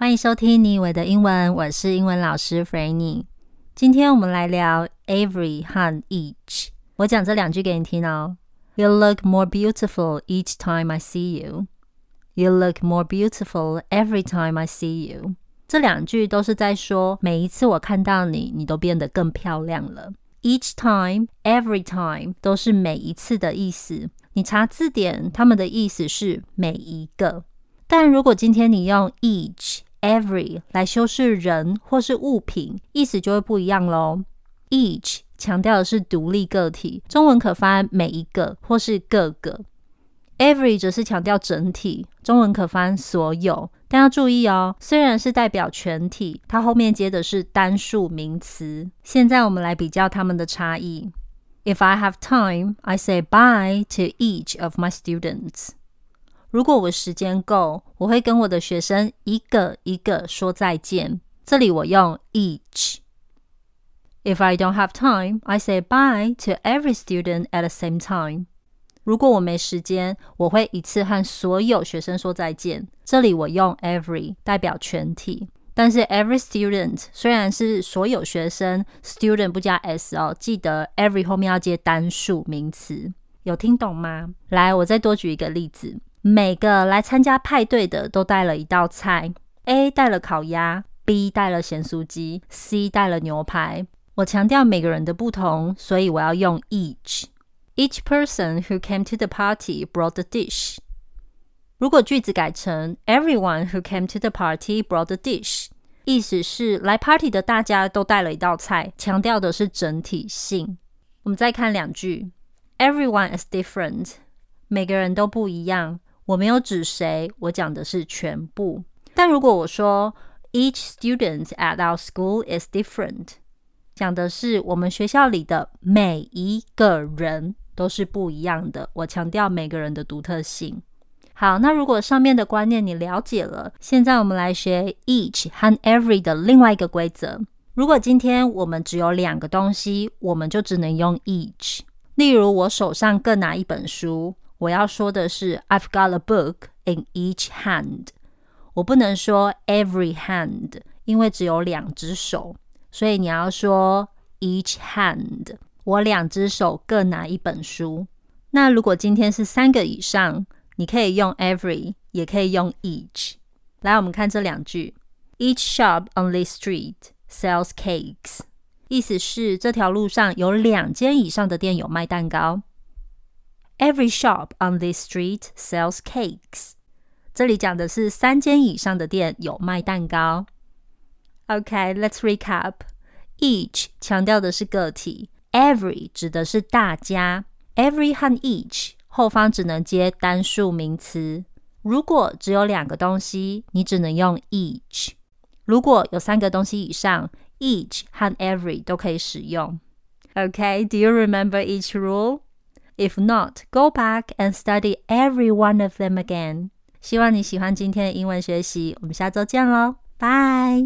欢迎收听你以为的英文，我是英文老师 Franny。今天我们来聊 every 和 each。我讲这两句给你听哦。You look more beautiful each time I see you. You look more beautiful every time I see you. 这两句都是在说，每一次我看到你，你都变得更漂亮了。Each time, every time 都是每一次的意思。你查字典，它们的意思是每一个。但如果今天你用 each Every 来修饰人或是物品，意思就会不一样喽。Each 强调的是独立个体，中文可翻每一个或是各个。Every 则是强调整体，中文可翻所有。但要注意哦，虽然是代表全体，它后面接的是单数名词。现在我们来比较它们的差异。If I have time, I say bye to each of my students. 如果我时间够，我会跟我的学生一个一个说再见。这里我用 each。If I don't have time, I say bye to every student at the same time。如果我没时间，我会一次和所有学生说再见。这里我用 every 代表全体，但是 every student 虽然是所有学生，student 不加 s 哦，记得 every 后面要接单数名词。有听懂吗？来，我再多举一个例子。每个来参加派对的都带了一道菜，A 带了烤鸭，B 带了咸酥鸡，C 带了牛排。我强调每个人的不同，所以我要用 each。Each person who came to the party brought the dish。如果句子改成 Everyone who came to the party brought the dish，意思是来 party 的大家都带了一道菜，强调的是整体性。我们再看两句，Everyone is different，每个人都不一样。我没有指谁，我讲的是全部。但如果我说 Each student at our school is different，讲的是我们学校里的每一个人都是不一样的。我强调每个人的独特性。好，那如果上面的观念你了解了，现在我们来学 each 和 every 的另外一个规则。如果今天我们只有两个东西，我们就只能用 each。例如，我手上各拿一本书。我要说的是，I've got a book in each hand。我不能说 every hand，因为只有两只手，所以你要说 each hand。我两只手各拿一本书。那如果今天是三个以上，你可以用 every，也可以用 each。来，我们看这两句：Each shop on this street sells cakes。意思是这条路上有两间以上的店有卖蛋糕。Every shop on this street sells cakes。这里讲的是三间以上的店有卖蛋糕。Okay, let's recap. Each 强调的是个体，every 指的是大家。Every 和 each 后方只能接单数名词。如果只有两个东西，你只能用 each。如果有三个东西以上，each 和 every 都可以使用。Okay, do you remember each rule? If not, go back and study every one of them again. 希望你喜欢今天的英文学习，我们下周见喽，拜。